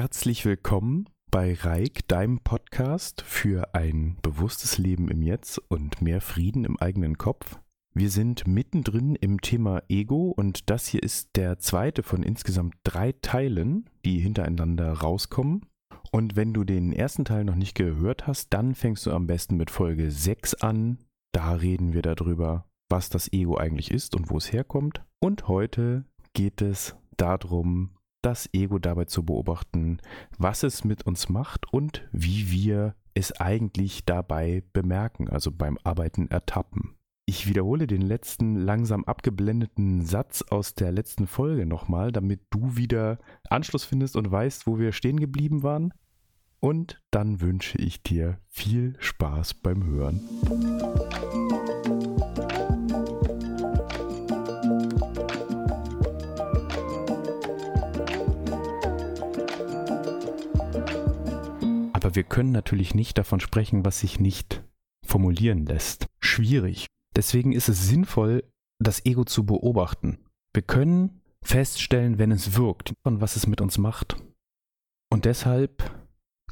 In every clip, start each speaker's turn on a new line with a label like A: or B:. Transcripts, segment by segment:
A: Herzlich willkommen bei Reik, deinem Podcast für ein bewusstes Leben im Jetzt und mehr Frieden im eigenen Kopf. Wir sind mittendrin im Thema Ego und das hier ist der zweite von insgesamt drei Teilen, die hintereinander rauskommen. Und wenn du den ersten Teil noch nicht gehört hast, dann fängst du am besten mit Folge 6 an. Da reden wir darüber, was das Ego eigentlich ist und wo es herkommt. Und heute geht es darum, das Ego dabei zu beobachten, was es mit uns macht und wie wir es eigentlich dabei bemerken, also beim Arbeiten ertappen. Ich wiederhole den letzten langsam abgeblendeten Satz aus der letzten Folge nochmal, damit du wieder Anschluss findest und weißt, wo wir stehen geblieben waren. Und dann wünsche ich dir viel Spaß beim Hören. Wir können natürlich nicht davon sprechen, was sich nicht formulieren lässt. Schwierig. Deswegen ist es sinnvoll, das Ego zu beobachten. Wir können feststellen, wenn es wirkt und was es mit uns macht. Und deshalb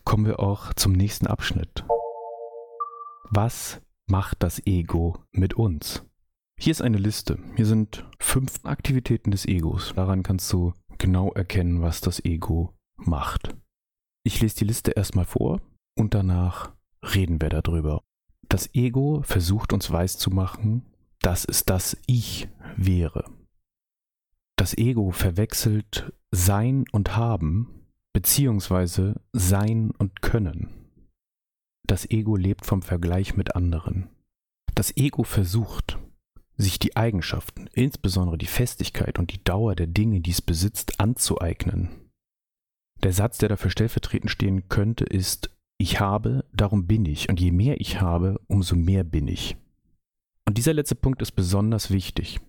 A: kommen wir auch zum nächsten Abschnitt. Was macht das Ego mit uns? Hier ist eine Liste. Hier sind fünf Aktivitäten des Egos. Daran kannst du genau erkennen, was das Ego macht. Ich lese die Liste erstmal vor und danach reden wir darüber. Das Ego versucht uns weiszumachen, dass es das Ich wäre. Das Ego verwechselt Sein und Haben beziehungsweise Sein und Können. Das Ego lebt vom Vergleich mit anderen. Das Ego versucht, sich die Eigenschaften, insbesondere die Festigkeit und die Dauer der Dinge, die es besitzt, anzueignen. Der Satz, der dafür stellvertretend stehen könnte, ist, ich habe, darum bin ich, und je mehr ich habe, umso mehr bin ich. Und dieser letzte Punkt ist besonders wichtig.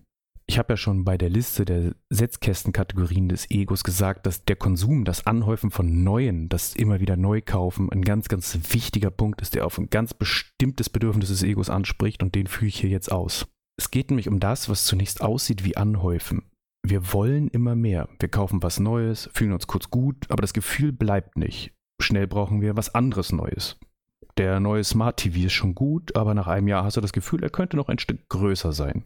A: Ich habe ja schon bei der Liste der Setzkästenkategorien des Egos gesagt, dass der Konsum, das Anhäufen von Neuen, das immer wieder neu kaufen, ein ganz, ganz wichtiger Punkt ist, der auf ein ganz bestimmtes Bedürfnis des Egos anspricht und den führe ich hier jetzt aus. Es geht nämlich um das, was zunächst aussieht wie Anhäufen, wir wollen immer mehr. Wir kaufen was Neues, fühlen uns kurz gut, aber das Gefühl bleibt nicht. Schnell brauchen wir was anderes Neues. Der neue Smart TV ist schon gut, aber nach einem Jahr hast du das Gefühl, er könnte noch ein Stück größer sein.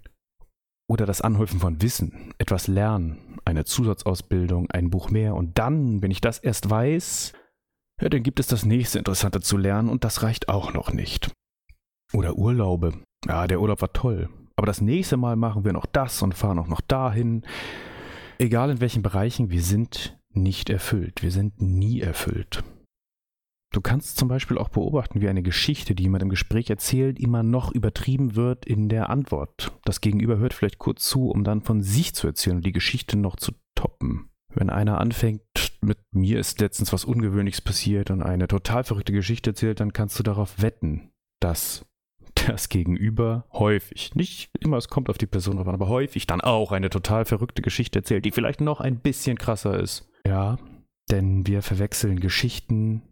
A: Oder das Anhäufen von Wissen, etwas lernen, eine Zusatzausbildung, ein Buch mehr und dann, wenn ich das erst weiß, ja, dann gibt es das nächste Interessante zu lernen und das reicht auch noch nicht. Oder Urlaube. Ja, der Urlaub war toll, aber das nächste Mal machen wir noch das und fahren auch noch dahin. Egal in welchen Bereichen, wir sind nicht erfüllt. Wir sind nie erfüllt. Du kannst zum Beispiel auch beobachten, wie eine Geschichte, die jemand im Gespräch erzählt, immer noch übertrieben wird in der Antwort. Das Gegenüber hört vielleicht kurz zu, um dann von sich zu erzählen und die Geschichte noch zu toppen. Wenn einer anfängt, mit mir ist letztens was Ungewöhnliches passiert und eine total verrückte Geschichte erzählt, dann kannst du darauf wetten, dass das Gegenüber häufig, nicht immer, es kommt auf die Person an, aber häufig dann auch eine total verrückte Geschichte erzählt, die vielleicht noch ein bisschen krasser ist. Ja, denn wir verwechseln Geschichten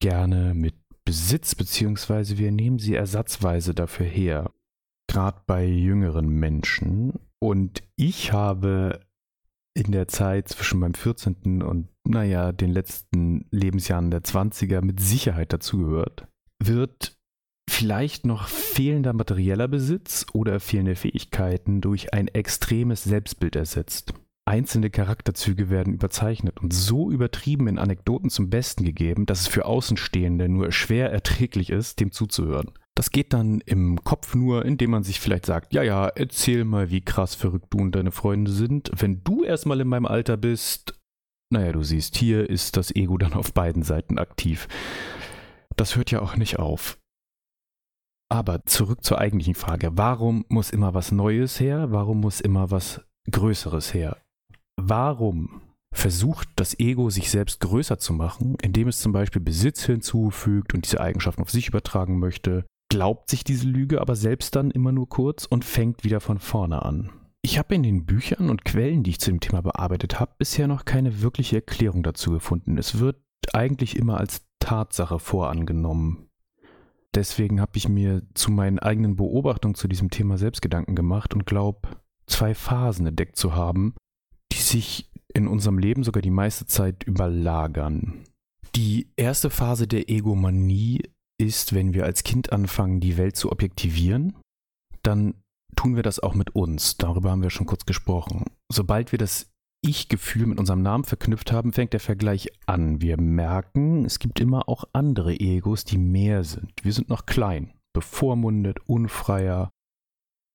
A: gerne mit Besitz, beziehungsweise wir nehmen sie ersatzweise dafür her. Gerade bei jüngeren Menschen. Und ich habe in der Zeit zwischen meinem 14. und, naja, den letzten Lebensjahren der 20er mit Sicherheit dazugehört, wird vielleicht noch fehlender materieller Besitz oder fehlende Fähigkeiten durch ein extremes Selbstbild ersetzt. Einzelne Charakterzüge werden überzeichnet und so übertrieben in Anekdoten zum Besten gegeben, dass es für Außenstehende nur schwer erträglich ist, dem zuzuhören. Das geht dann im Kopf nur, indem man sich vielleicht sagt, ja, ja, erzähl mal, wie krass verrückt du und deine Freunde sind. Wenn du erstmal in meinem Alter bist, naja, du siehst, hier ist das Ego dann auf beiden Seiten aktiv. Das hört ja auch nicht auf. Aber zurück zur eigentlichen Frage. Warum muss immer was Neues her? Warum muss immer was Größeres her? Warum versucht das Ego sich selbst größer zu machen, indem es zum Beispiel Besitz hinzufügt und diese Eigenschaften auf sich übertragen möchte, glaubt sich diese Lüge aber selbst dann immer nur kurz und fängt wieder von vorne an. Ich habe in den Büchern und Quellen, die ich zu dem Thema bearbeitet habe, bisher noch keine wirkliche Erklärung dazu gefunden. Es wird eigentlich immer als Tatsache vorangenommen. Deswegen habe ich mir zu meinen eigenen Beobachtungen zu diesem Thema selbst Gedanken gemacht und glaube, zwei Phasen entdeckt zu haben, die sich in unserem Leben sogar die meiste Zeit überlagern. Die erste Phase der Egomanie ist, wenn wir als Kind anfangen, die Welt zu objektivieren, dann tun wir das auch mit uns. Darüber haben wir schon kurz gesprochen. Sobald wir das Ich-Gefühl mit unserem Namen verknüpft haben, fängt der Vergleich an. Wir merken, es gibt immer auch andere Egos, die mehr sind. Wir sind noch klein, bevormundet, unfreier,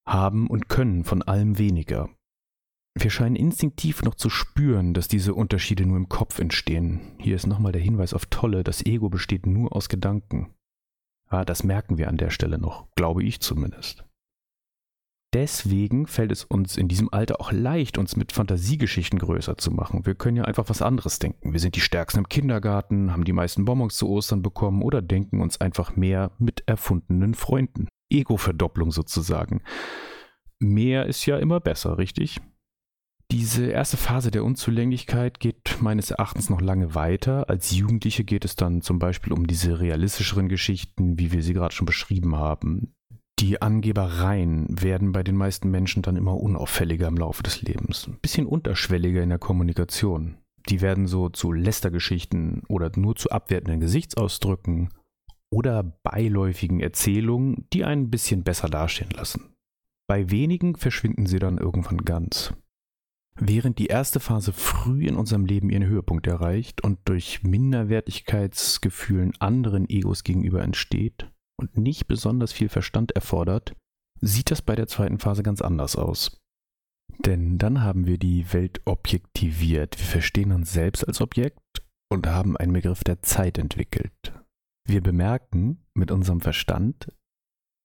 A: haben und können von allem weniger. Wir scheinen instinktiv noch zu spüren, dass diese Unterschiede nur im Kopf entstehen. Hier ist nochmal der Hinweis auf Tolle, das Ego besteht nur aus Gedanken. Ja, das merken wir an der Stelle noch, glaube ich zumindest. Deswegen fällt es uns in diesem Alter auch leicht, uns mit Fantasiegeschichten größer zu machen. Wir können ja einfach was anderes denken. Wir sind die Stärksten im Kindergarten, haben die meisten Bonbons zu Ostern bekommen oder denken uns einfach mehr mit erfundenen Freunden. Ego-Verdopplung sozusagen. Mehr ist ja immer besser, richtig? Diese erste Phase der Unzulänglichkeit geht meines Erachtens noch lange weiter. Als Jugendliche geht es dann zum Beispiel um diese realistischeren Geschichten, wie wir sie gerade schon beschrieben haben. Die Angebereien werden bei den meisten Menschen dann immer unauffälliger im Laufe des Lebens, ein bisschen unterschwelliger in der Kommunikation. Die werden so zu Lästergeschichten oder nur zu abwertenden Gesichtsausdrücken oder beiläufigen Erzählungen, die einen ein bisschen besser dastehen lassen. Bei wenigen verschwinden sie dann irgendwann ganz. Während die erste Phase früh in unserem Leben ihren Höhepunkt erreicht und durch Minderwertigkeitsgefühlen anderen Egos gegenüber entsteht und nicht besonders viel Verstand erfordert, sieht das bei der zweiten Phase ganz anders aus. Denn dann haben wir die Welt objektiviert. Wir verstehen uns selbst als Objekt und haben einen Begriff der Zeit entwickelt. Wir bemerken mit unserem Verstand,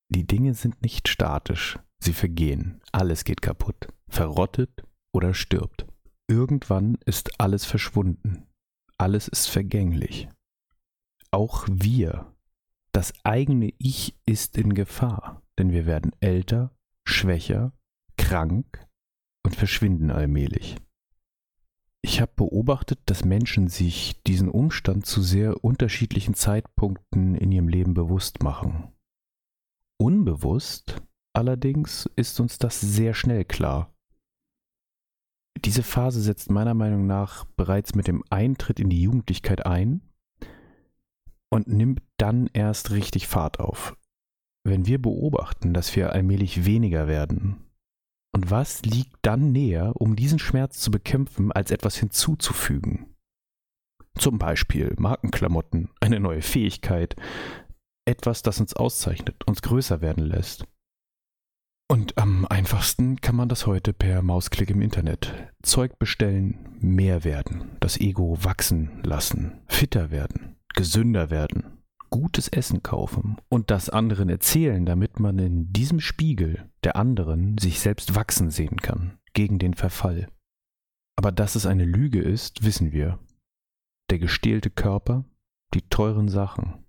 A: die Dinge sind nicht statisch, sie vergehen, alles geht kaputt, verrottet oder stirbt. Irgendwann ist alles verschwunden. Alles ist vergänglich. Auch wir, das eigene Ich ist in Gefahr, denn wir werden älter, schwächer, krank und verschwinden allmählich. Ich habe beobachtet, dass Menschen sich diesen Umstand zu sehr unterschiedlichen Zeitpunkten in ihrem Leben bewusst machen. Unbewusst allerdings ist uns das sehr schnell klar diese Phase setzt meiner Meinung nach bereits mit dem Eintritt in die Jugendlichkeit ein und nimmt dann erst richtig Fahrt auf. Wenn wir beobachten, dass wir allmählich weniger werden, und was liegt dann näher, um diesen Schmerz zu bekämpfen, als etwas hinzuzufügen? Zum Beispiel Markenklamotten, eine neue Fähigkeit, etwas, das uns auszeichnet, uns größer werden lässt. Und am einfachsten kann man das heute per Mausklick im Internet. Zeug bestellen, mehr werden, das Ego wachsen lassen, fitter werden, gesünder werden, gutes Essen kaufen und das anderen erzählen, damit man in diesem Spiegel der anderen sich selbst wachsen sehen kann, gegen den Verfall. Aber dass es eine Lüge ist, wissen wir. Der gestählte Körper, die teuren Sachen,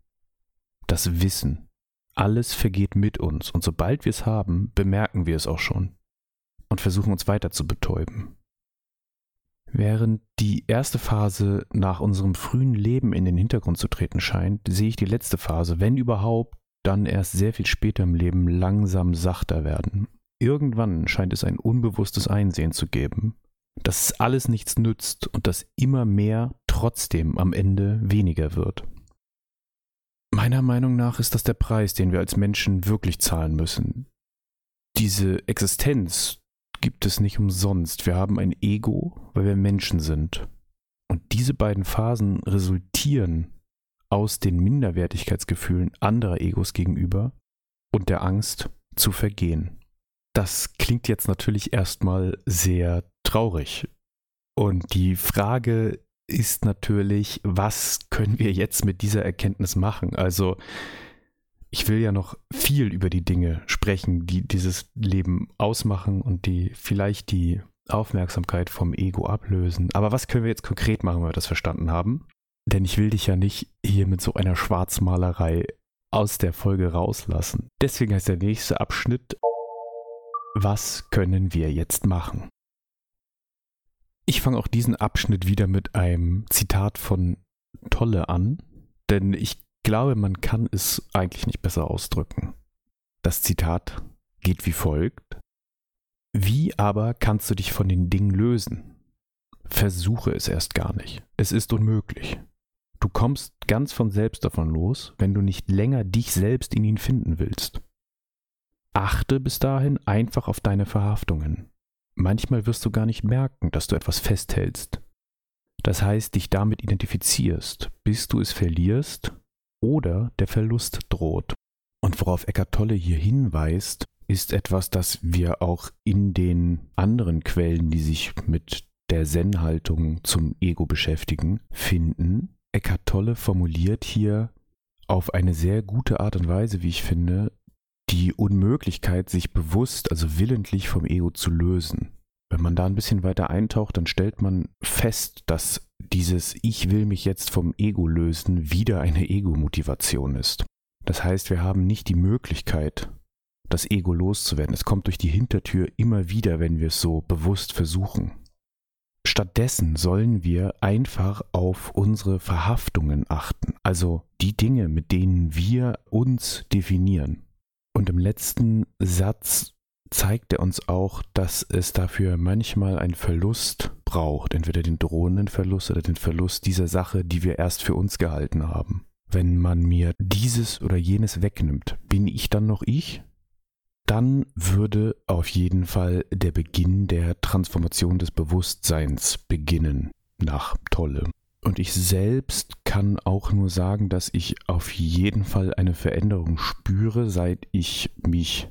A: das Wissen, alles vergeht mit uns und sobald wir es haben, bemerken wir es auch schon und versuchen uns weiter zu betäuben. Während die erste Phase nach unserem frühen Leben in den Hintergrund zu treten scheint, sehe ich die letzte Phase, wenn überhaupt, dann erst sehr viel später im Leben langsam sachter werden. Irgendwann scheint es ein unbewusstes Einsehen zu geben, dass es alles nichts nützt und dass immer mehr trotzdem am Ende weniger wird. Meiner Meinung nach ist das der Preis, den wir als Menschen wirklich zahlen müssen. Diese Existenz gibt es nicht umsonst. Wir haben ein Ego, weil wir Menschen sind. Und diese beiden Phasen resultieren aus den Minderwertigkeitsgefühlen anderer Egos gegenüber und der Angst zu vergehen. Das klingt jetzt natürlich erstmal sehr traurig. Und die Frage ist natürlich, was können wir jetzt mit dieser Erkenntnis machen? Also ich will ja noch viel über die Dinge sprechen, die dieses Leben ausmachen und die vielleicht die Aufmerksamkeit vom Ego ablösen. Aber was können wir jetzt konkret machen, wenn wir das verstanden haben? Denn ich will dich ja nicht hier mit so einer Schwarzmalerei aus der Folge rauslassen. Deswegen heißt der nächste Abschnitt, was können wir jetzt machen? Ich fange auch diesen Abschnitt wieder mit einem Zitat von Tolle an, denn ich glaube, man kann es eigentlich nicht besser ausdrücken. Das Zitat geht wie folgt. Wie aber kannst du dich von den Dingen lösen? versuche es erst gar nicht. Es ist unmöglich. Du kommst ganz von selbst davon los, wenn du nicht länger dich selbst in ihn finden willst. Achte bis dahin einfach auf deine Verhaftungen. Manchmal wirst du gar nicht merken, dass du etwas festhältst. Das heißt, dich damit identifizierst, bis du es verlierst oder der Verlust droht. Und worauf Eckart Tolle hier hinweist, ist etwas, das wir auch in den anderen Quellen, die sich mit der Zen-Haltung zum Ego beschäftigen, finden. Eckhart Tolle formuliert hier auf eine sehr gute Art und Weise, wie ich finde, die Unmöglichkeit, sich bewusst, also willentlich vom Ego zu lösen. Wenn man da ein bisschen weiter eintaucht, dann stellt man fest, dass dieses Ich will mich jetzt vom Ego lösen wieder eine Ego-Motivation ist. Das heißt, wir haben nicht die Möglichkeit, das Ego loszuwerden. Es kommt durch die Hintertür immer wieder, wenn wir es so bewusst versuchen. Stattdessen sollen wir einfach auf unsere Verhaftungen achten, also die Dinge, mit denen wir uns definieren. Und im letzten Satz zeigt er uns auch, dass es dafür manchmal einen Verlust braucht, entweder den drohenden Verlust oder den Verlust dieser Sache, die wir erst für uns gehalten haben. Wenn man mir dieses oder jenes wegnimmt, bin ich dann noch ich? dann würde auf jeden Fall der Beginn der Transformation des Bewusstseins beginnen nach Tolle. Und ich selbst kann auch nur sagen, dass ich auf jeden Fall eine Veränderung spüre, seit ich mich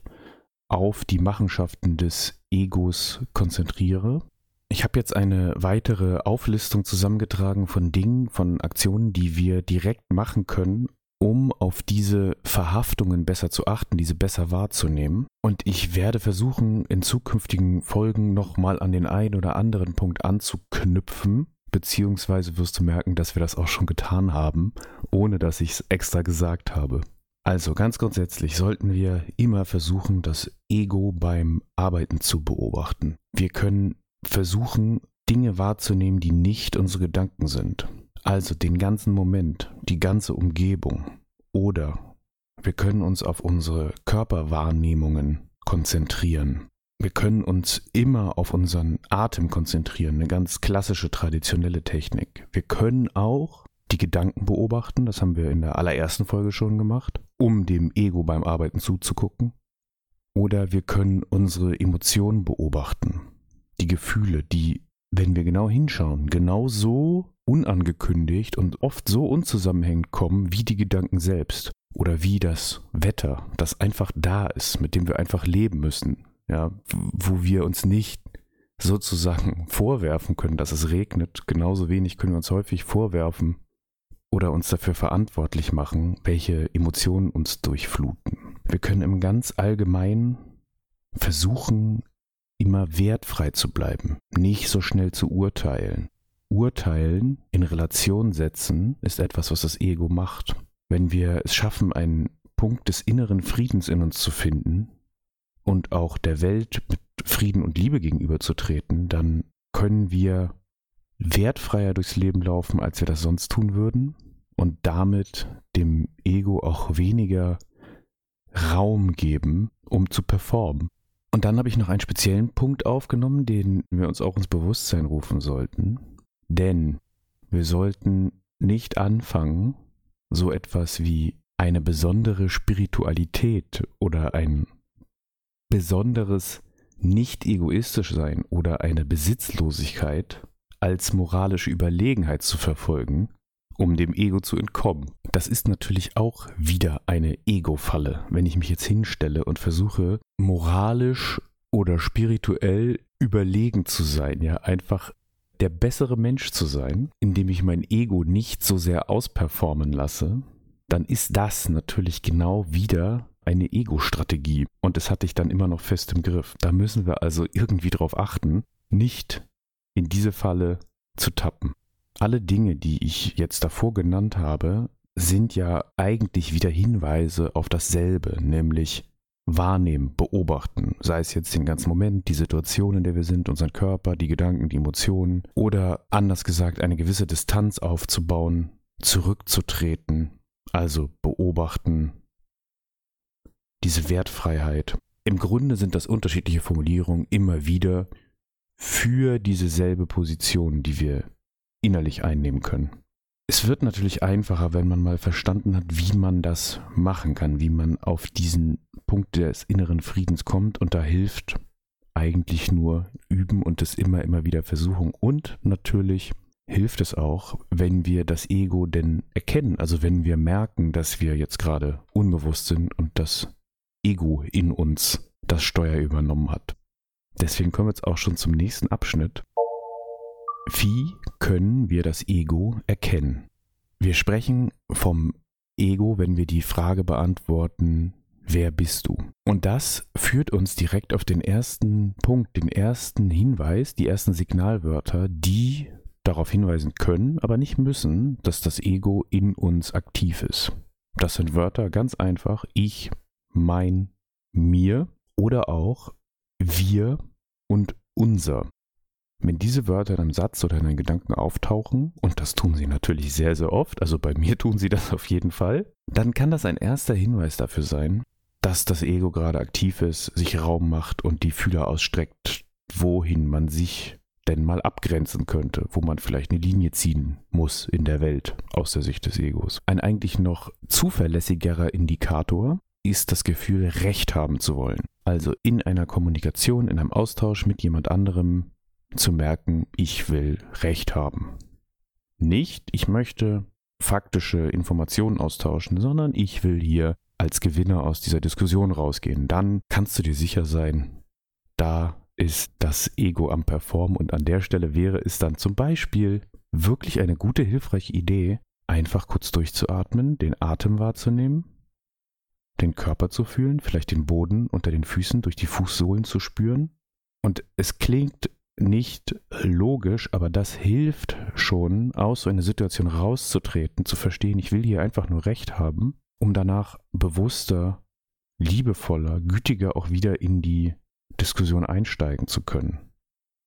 A: auf die Machenschaften des Egos konzentriere. Ich habe jetzt eine weitere Auflistung zusammengetragen von Dingen, von Aktionen, die wir direkt machen können, um auf diese Verhaftungen besser zu achten, diese besser wahrzunehmen. Und ich werde versuchen, in zukünftigen Folgen nochmal an den einen oder anderen Punkt anzuknüpfen, beziehungsweise wirst du merken, dass wir das auch schon getan haben, ohne dass ich es extra gesagt habe. Also ganz grundsätzlich sollten wir immer versuchen, das Ego beim Arbeiten zu beobachten. Wir können versuchen, Dinge wahrzunehmen, die nicht unsere Gedanken sind. Also den ganzen Moment, die ganze Umgebung. Oder wir können uns auf unsere Körperwahrnehmungen konzentrieren. Wir können uns immer auf unseren Atem konzentrieren, eine ganz klassische traditionelle Technik. Wir können auch die Gedanken beobachten, das haben wir in der allerersten Folge schon gemacht, um dem Ego beim Arbeiten zuzugucken. Oder wir können unsere Emotionen beobachten, die Gefühle, die, wenn wir genau hinschauen, genau so unangekündigt und oft so unzusammenhängend kommen wie die Gedanken selbst. Oder wie das Wetter, das einfach da ist, mit dem wir einfach leben müssen, ja, wo wir uns nicht sozusagen vorwerfen können, dass es regnet. Genauso wenig können wir uns häufig vorwerfen oder uns dafür verantwortlich machen, welche Emotionen uns durchfluten. Wir können im ganz Allgemeinen versuchen, immer wertfrei zu bleiben, nicht so schnell zu urteilen, Urteilen in Relation setzen ist etwas, was das Ego macht. Wenn wir es schaffen, einen Punkt des inneren Friedens in uns zu finden und auch der Welt mit Frieden und Liebe gegenüberzutreten, dann können wir wertfreier durchs Leben laufen, als wir das sonst tun würden und damit dem Ego auch weniger Raum geben, um zu performen. Und dann habe ich noch einen speziellen Punkt aufgenommen, den wir uns auch ins Bewusstsein rufen sollten. Denn wir sollten nicht anfangen, so etwas wie eine besondere Spiritualität oder ein besonderes nicht egoistisch sein oder eine Besitzlosigkeit als moralische Überlegenheit zu verfolgen, um dem Ego zu entkommen. Das ist natürlich auch wieder eine Ego-Falle, wenn ich mich jetzt hinstelle und versuche, moralisch oder spirituell überlegen zu sein, ja, einfach der bessere Mensch zu sein, indem ich mein Ego nicht so sehr ausperformen lasse, dann ist das natürlich genau wieder eine Ego-Strategie. Und das hatte ich dann immer noch fest im Griff. Da müssen wir also irgendwie darauf achten, nicht in diese Falle zu tappen. Alle Dinge, die ich jetzt davor genannt habe, sind ja eigentlich wieder Hinweise auf dasselbe, nämlich wahrnehmen, beobachten, sei es jetzt den ganzen Moment, die Situation, in der wir sind, unseren Körper, die Gedanken, die Emotionen oder anders gesagt eine gewisse Distanz aufzubauen, zurückzutreten, also beobachten, diese Wertfreiheit. Im Grunde sind das unterschiedliche Formulierungen immer wieder für diese selbe Position, die wir innerlich einnehmen können. Es wird natürlich einfacher, wenn man mal verstanden hat, wie man das machen kann, wie man auf diesen Punkt des inneren Friedens kommt und da hilft eigentlich nur üben und es immer, immer wieder versuchen. Und natürlich hilft es auch, wenn wir das Ego denn erkennen, also wenn wir merken, dass wir jetzt gerade unbewusst sind und das Ego in uns das Steuer übernommen hat. Deswegen kommen wir jetzt auch schon zum nächsten Abschnitt. Wie können wir das Ego erkennen? Wir sprechen vom Ego, wenn wir die Frage beantworten, wer bist du? Und das führt uns direkt auf den ersten Punkt, den ersten Hinweis, die ersten Signalwörter, die darauf hinweisen können, aber nicht müssen, dass das Ego in uns aktiv ist. Das sind Wörter ganz einfach, ich, mein, mir oder auch wir und unser. Wenn diese Wörter in einem Satz oder in einem Gedanken auftauchen, und das tun sie natürlich sehr, sehr oft, also bei mir tun sie das auf jeden Fall, dann kann das ein erster Hinweis dafür sein, dass das Ego gerade aktiv ist, sich Raum macht und die Fühler ausstreckt, wohin man sich denn mal abgrenzen könnte, wo man vielleicht eine Linie ziehen muss in der Welt aus der Sicht des Egos. Ein eigentlich noch zuverlässigerer Indikator ist das Gefühl, Recht haben zu wollen. Also in einer Kommunikation, in einem Austausch mit jemand anderem zu merken, ich will Recht haben. Nicht, ich möchte faktische Informationen austauschen, sondern ich will hier als Gewinner aus dieser Diskussion rausgehen. Dann kannst du dir sicher sein, da ist das Ego am Performen und an der Stelle wäre es dann zum Beispiel wirklich eine gute, hilfreiche Idee, einfach kurz durchzuatmen, den Atem wahrzunehmen, den Körper zu fühlen, vielleicht den Boden unter den Füßen durch die Fußsohlen zu spüren. Und es klingt nicht logisch, aber das hilft schon, aus so einer Situation rauszutreten, zu verstehen, ich will hier einfach nur Recht haben, um danach bewusster, liebevoller, gütiger auch wieder in die Diskussion einsteigen zu können.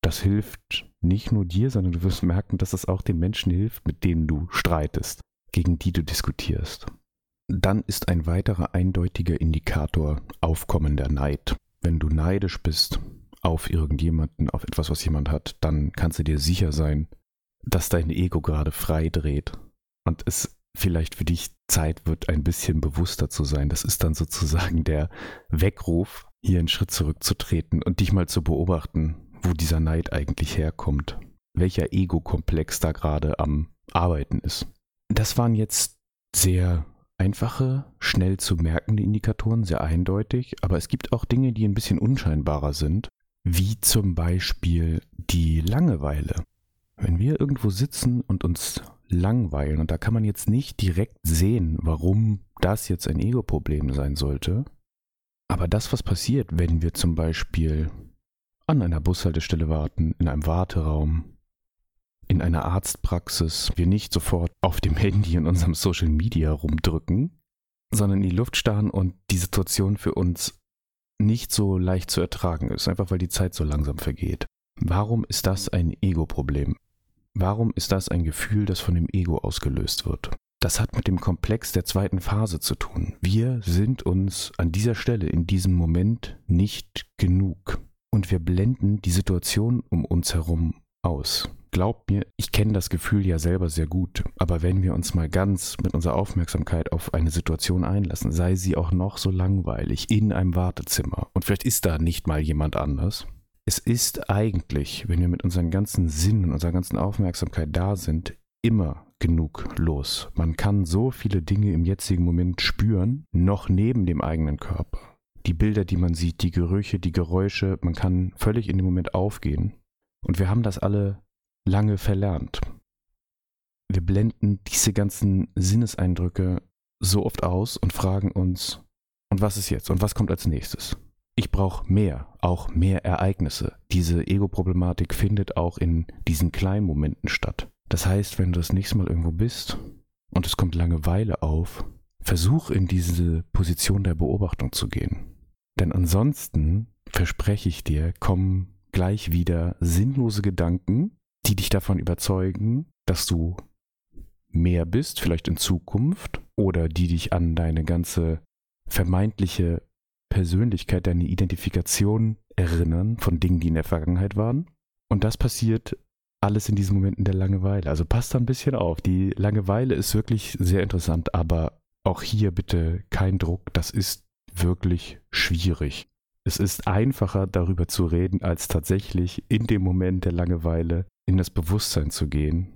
A: Das hilft nicht nur dir, sondern du wirst merken, dass es auch den Menschen hilft, mit denen du streitest, gegen die du diskutierst. Dann ist ein weiterer eindeutiger Indikator aufkommender Neid. Wenn du neidisch bist auf irgendjemanden, auf etwas, was jemand hat, dann kannst du dir sicher sein, dass dein Ego gerade frei dreht und es vielleicht für dich Zeit wird, ein bisschen bewusster zu sein. Das ist dann sozusagen der Weckruf, hier einen Schritt zurückzutreten und dich mal zu beobachten, wo dieser Neid eigentlich herkommt, welcher Ego-Komplex da gerade am Arbeiten ist. Das waren jetzt sehr einfache, schnell zu merkende Indikatoren, sehr eindeutig, aber es gibt auch Dinge, die ein bisschen unscheinbarer sind, wie zum Beispiel die Langeweile. Wenn wir irgendwo sitzen und uns langweilen, und da kann man jetzt nicht direkt sehen, warum das jetzt ein Ego-Problem sein sollte, aber das, was passiert, wenn wir zum Beispiel an einer Bushaltestelle warten, in einem Warteraum, in einer Arztpraxis wir nicht sofort auf dem Handy in unserem Social Media rumdrücken, sondern in die Luft starren und die Situation für uns nicht so leicht zu ertragen ist, einfach weil die Zeit so langsam vergeht. Warum ist das ein Ego-Problem? Warum ist das ein Gefühl, das von dem Ego ausgelöst wird? Das hat mit dem Komplex der zweiten Phase zu tun. Wir sind uns an dieser Stelle, in diesem Moment nicht genug. Und wir blenden die Situation um uns herum aus. Glaubt mir, ich kenne das Gefühl ja selber sehr gut, aber wenn wir uns mal ganz mit unserer Aufmerksamkeit auf eine Situation einlassen, sei sie auch noch so langweilig in einem Wartezimmer und vielleicht ist da nicht mal jemand anders. Es ist eigentlich, wenn wir mit unseren ganzen Sinnen und unserer ganzen Aufmerksamkeit da sind, immer genug los. Man kann so viele Dinge im jetzigen Moment spüren, noch neben dem eigenen Körper. Die Bilder, die man sieht, die Gerüche, die Geräusche, man kann völlig in dem Moment aufgehen. Und wir haben das alle lange verlernt. Wir blenden diese ganzen Sinneseindrücke so oft aus und fragen uns, und was ist jetzt? Und was kommt als nächstes? Ich brauche mehr, auch mehr Ereignisse. Diese Ego-Problematik findet auch in diesen kleinen Momenten statt. Das heißt, wenn du das nächste Mal irgendwo bist und es kommt Langeweile auf, versuch in diese Position der Beobachtung zu gehen. Denn ansonsten, verspreche ich dir, kommen gleich wieder sinnlose Gedanken, die dich davon überzeugen, dass du mehr bist, vielleicht in Zukunft, oder die dich an deine ganze vermeintliche Persönlichkeit, deine Identifikation erinnern von Dingen, die in der Vergangenheit waren. Und das passiert alles in diesen Momenten der Langeweile. Also passt da ein bisschen auf. Die Langeweile ist wirklich sehr interessant, aber auch hier bitte kein Druck. Das ist wirklich schwierig. Es ist einfacher darüber zu reden, als tatsächlich in dem Moment der Langeweile in das Bewusstsein zu gehen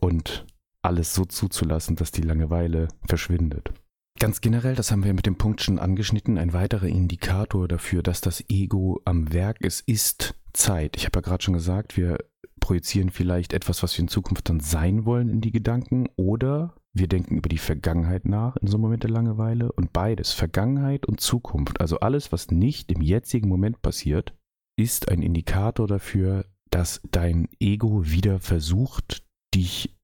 A: und alles so zuzulassen, dass die Langeweile verschwindet. Ganz generell, das haben wir mit dem Punkt schon angeschnitten, ein weiterer Indikator dafür, dass das Ego am Werk ist, ist Zeit. Ich habe ja gerade schon gesagt, wir projizieren vielleicht etwas, was wir in Zukunft dann sein wollen in die Gedanken oder wir denken über die Vergangenheit nach in so einem Moment der Langeweile und beides, Vergangenheit und Zukunft, also alles, was nicht im jetzigen Moment passiert, ist ein Indikator dafür, dass dein Ego wieder versucht, dich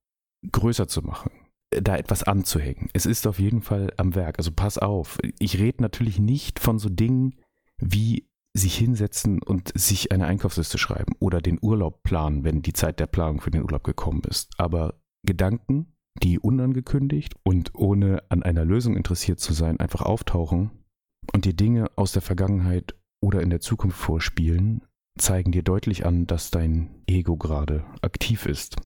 A: größer zu machen, da etwas anzuhängen. Es ist auf jeden Fall am Werk, also pass auf. Ich rede natürlich nicht von so Dingen wie sich hinsetzen und sich eine Einkaufsliste schreiben oder den Urlaub planen, wenn die Zeit der Planung für den Urlaub gekommen ist. Aber Gedanken, die unangekündigt und ohne an einer Lösung interessiert zu sein, einfach auftauchen und dir Dinge aus der Vergangenheit oder in der Zukunft vorspielen, zeigen dir deutlich an, dass dein Ego gerade aktiv ist.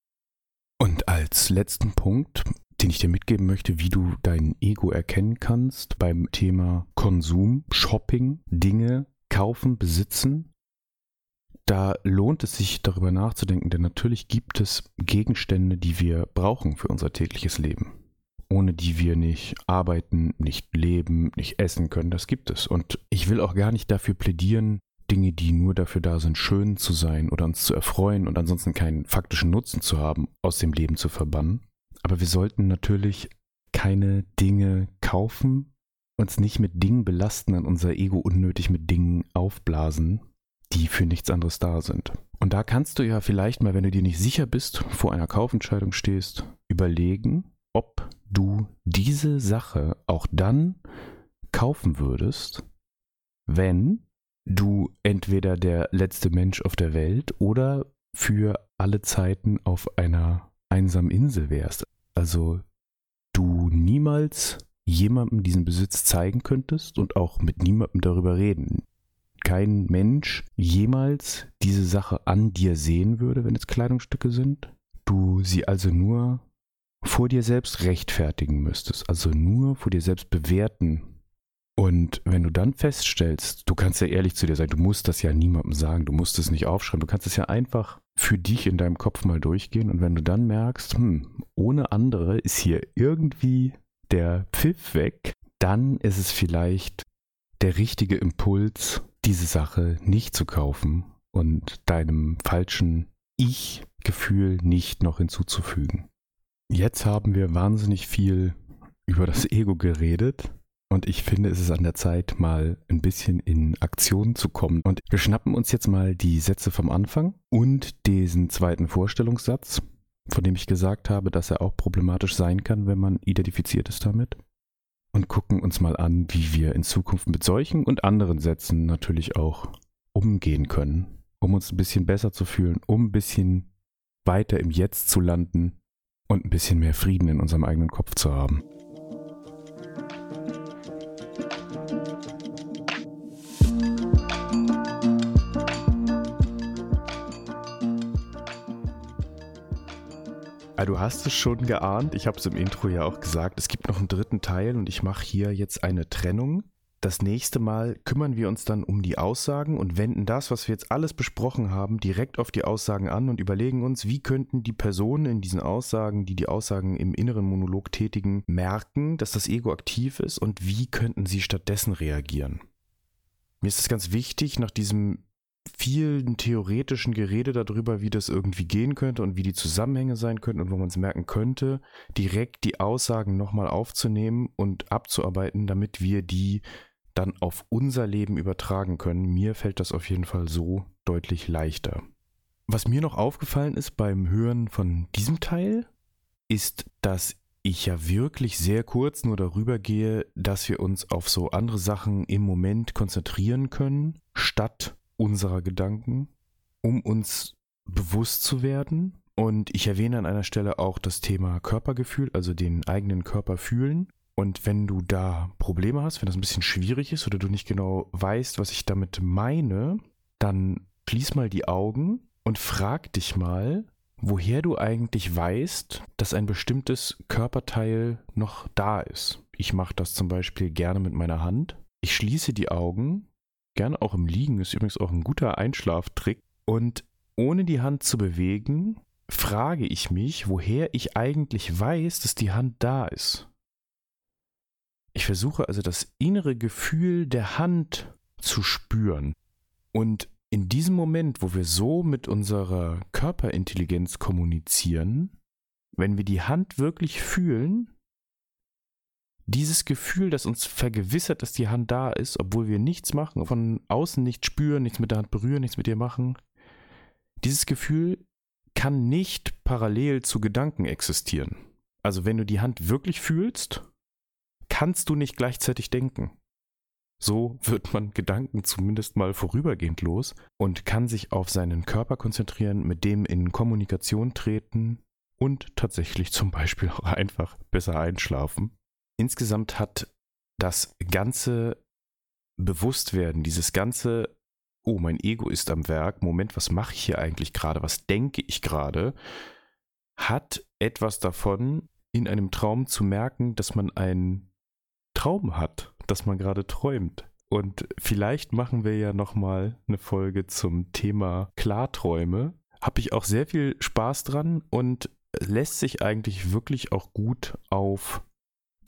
A: Und als letzten Punkt, den ich dir mitgeben möchte, wie du dein Ego erkennen kannst beim Thema Konsum, Shopping, Dinge kaufen, besitzen, da lohnt es sich darüber nachzudenken, denn natürlich gibt es Gegenstände, die wir brauchen für unser tägliches Leben, ohne die wir nicht arbeiten, nicht leben, nicht essen können. Das gibt es. Und ich will auch gar nicht dafür plädieren, Dinge, die nur dafür da sind, schön zu sein oder uns zu erfreuen und ansonsten keinen faktischen Nutzen zu haben, aus dem Leben zu verbannen. Aber wir sollten natürlich keine Dinge kaufen, uns nicht mit Dingen belasten und unser Ego unnötig mit Dingen aufblasen, die für nichts anderes da sind. Und da kannst du ja vielleicht mal, wenn du dir nicht sicher bist, vor einer Kaufentscheidung stehst, überlegen, ob du diese Sache auch dann kaufen würdest, wenn du entweder der letzte Mensch auf der Welt oder für alle Zeiten auf einer einsamen Insel wärst. Also du niemals jemandem diesen Besitz zeigen könntest und auch mit niemandem darüber reden kein Mensch jemals diese Sache an dir sehen würde, wenn es Kleidungsstücke sind. Du sie also nur vor dir selbst rechtfertigen müsstest, also nur vor dir selbst bewerten. Und wenn du dann feststellst, du kannst ja ehrlich zu dir sein, du musst das ja niemandem sagen, du musst es nicht aufschreiben, du kannst es ja einfach für dich in deinem Kopf mal durchgehen. Und wenn du dann merkst, hm, ohne andere ist hier irgendwie der Pfiff weg, dann ist es vielleicht der richtige Impuls, diese Sache nicht zu kaufen und deinem falschen Ich-Gefühl nicht noch hinzuzufügen. Jetzt haben wir wahnsinnig viel über das Ego geredet und ich finde, es ist an der Zeit, mal ein bisschen in Aktion zu kommen. Und wir schnappen uns jetzt mal die Sätze vom Anfang und diesen zweiten Vorstellungssatz, von dem ich gesagt habe, dass er auch problematisch sein kann, wenn man identifiziert ist damit und gucken uns mal an, wie wir in Zukunft mit solchen und anderen Sätzen natürlich auch umgehen können, um uns ein bisschen besser zu fühlen, um ein bisschen weiter im Jetzt zu landen und ein bisschen mehr Frieden in unserem eigenen Kopf zu haben. Ah, du hast es schon geahnt, ich habe es im Intro ja auch gesagt, es gibt noch einen dritten Teil und ich mache hier jetzt eine Trennung. Das nächste Mal kümmern wir uns dann um die Aussagen und wenden das, was wir jetzt alles besprochen haben, direkt auf die Aussagen an und überlegen uns, wie könnten die Personen in diesen Aussagen, die die Aussagen im inneren Monolog tätigen, merken, dass das Ego aktiv ist und wie könnten sie stattdessen reagieren. Mir ist es ganz wichtig, nach diesem vielen theoretischen Gerede darüber, wie das irgendwie gehen könnte und wie die Zusammenhänge sein könnten und wo man es merken könnte, direkt die Aussagen nochmal aufzunehmen und abzuarbeiten, damit wir die dann auf unser Leben übertragen können. Mir fällt das auf jeden Fall so deutlich leichter. Was mir noch aufgefallen ist beim Hören von diesem Teil, ist, dass ich ja wirklich sehr kurz nur darüber gehe, dass wir uns auf so andere Sachen im Moment konzentrieren können, statt unserer Gedanken, um uns bewusst zu werden. Und ich erwähne an einer Stelle auch das Thema Körpergefühl, also den eigenen Körper fühlen. Und wenn du da Probleme hast, wenn das ein bisschen schwierig ist oder du nicht genau weißt, was ich damit meine, dann schließ mal die Augen und frag dich mal, woher du eigentlich weißt, dass ein bestimmtes Körperteil noch da ist. Ich mache das zum Beispiel gerne mit meiner Hand. Ich schließe die Augen, gerne auch im Liegen, ist übrigens auch ein guter Einschlaftrick. Und ohne die Hand zu bewegen, frage ich mich, woher ich eigentlich weiß, dass die Hand da ist. Ich versuche also das innere Gefühl der Hand zu spüren. Und in diesem Moment, wo wir so mit unserer Körperintelligenz kommunizieren, wenn wir die Hand wirklich fühlen, dieses Gefühl, das uns vergewissert, dass die Hand da ist, obwohl wir nichts machen, von außen nichts spüren, nichts mit der Hand berühren, nichts mit ihr machen, dieses Gefühl kann nicht parallel zu Gedanken existieren. Also wenn du die Hand wirklich fühlst, kannst du nicht gleichzeitig denken. So wird man Gedanken zumindest mal vorübergehend los und kann sich auf seinen Körper konzentrieren, mit dem in Kommunikation treten und tatsächlich zum Beispiel auch einfach besser einschlafen. Insgesamt hat das ganze Bewusstwerden, dieses ganze, oh, mein Ego ist am Werk, Moment, was mache ich hier eigentlich gerade, was denke ich gerade, hat etwas davon, in einem Traum zu merken, dass man einen Traum hat dass man gerade träumt. Und vielleicht machen wir ja nochmal eine Folge zum Thema Klarträume. Habe ich auch sehr viel Spaß dran und lässt sich eigentlich wirklich auch gut auf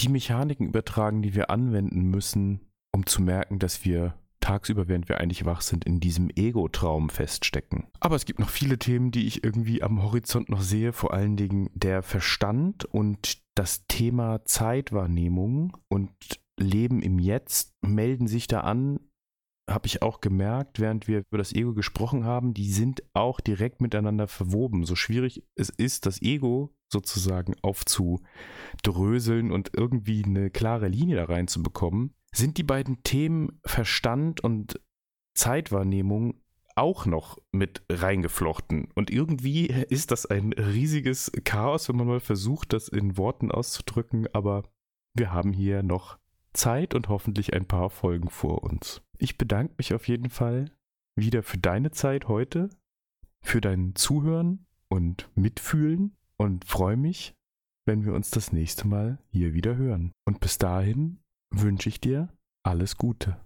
A: die Mechaniken übertragen, die wir anwenden müssen, um zu merken, dass wir tagsüber, während wir eigentlich wach sind, in diesem Ego-Traum feststecken. Aber es gibt noch viele Themen, die ich irgendwie am Horizont noch sehe, vor allen Dingen der Verstand und das Thema Zeitwahrnehmung und Leben im Jetzt melden sich da an, habe ich auch gemerkt, während wir über das Ego gesprochen haben, die sind auch direkt miteinander verwoben. So schwierig es ist, das Ego sozusagen aufzudröseln und irgendwie eine klare Linie da reinzubekommen, sind die beiden Themen Verstand und Zeitwahrnehmung auch noch mit reingeflochten. Und irgendwie ist das ein riesiges Chaos, wenn man mal versucht, das in Worten auszudrücken, aber wir haben hier noch Zeit und hoffentlich ein paar Folgen vor uns. Ich bedanke mich auf jeden Fall wieder für deine Zeit heute, für dein Zuhören und Mitfühlen und freue mich, wenn wir uns das nächste Mal hier wieder hören. Und bis dahin wünsche ich dir alles Gute.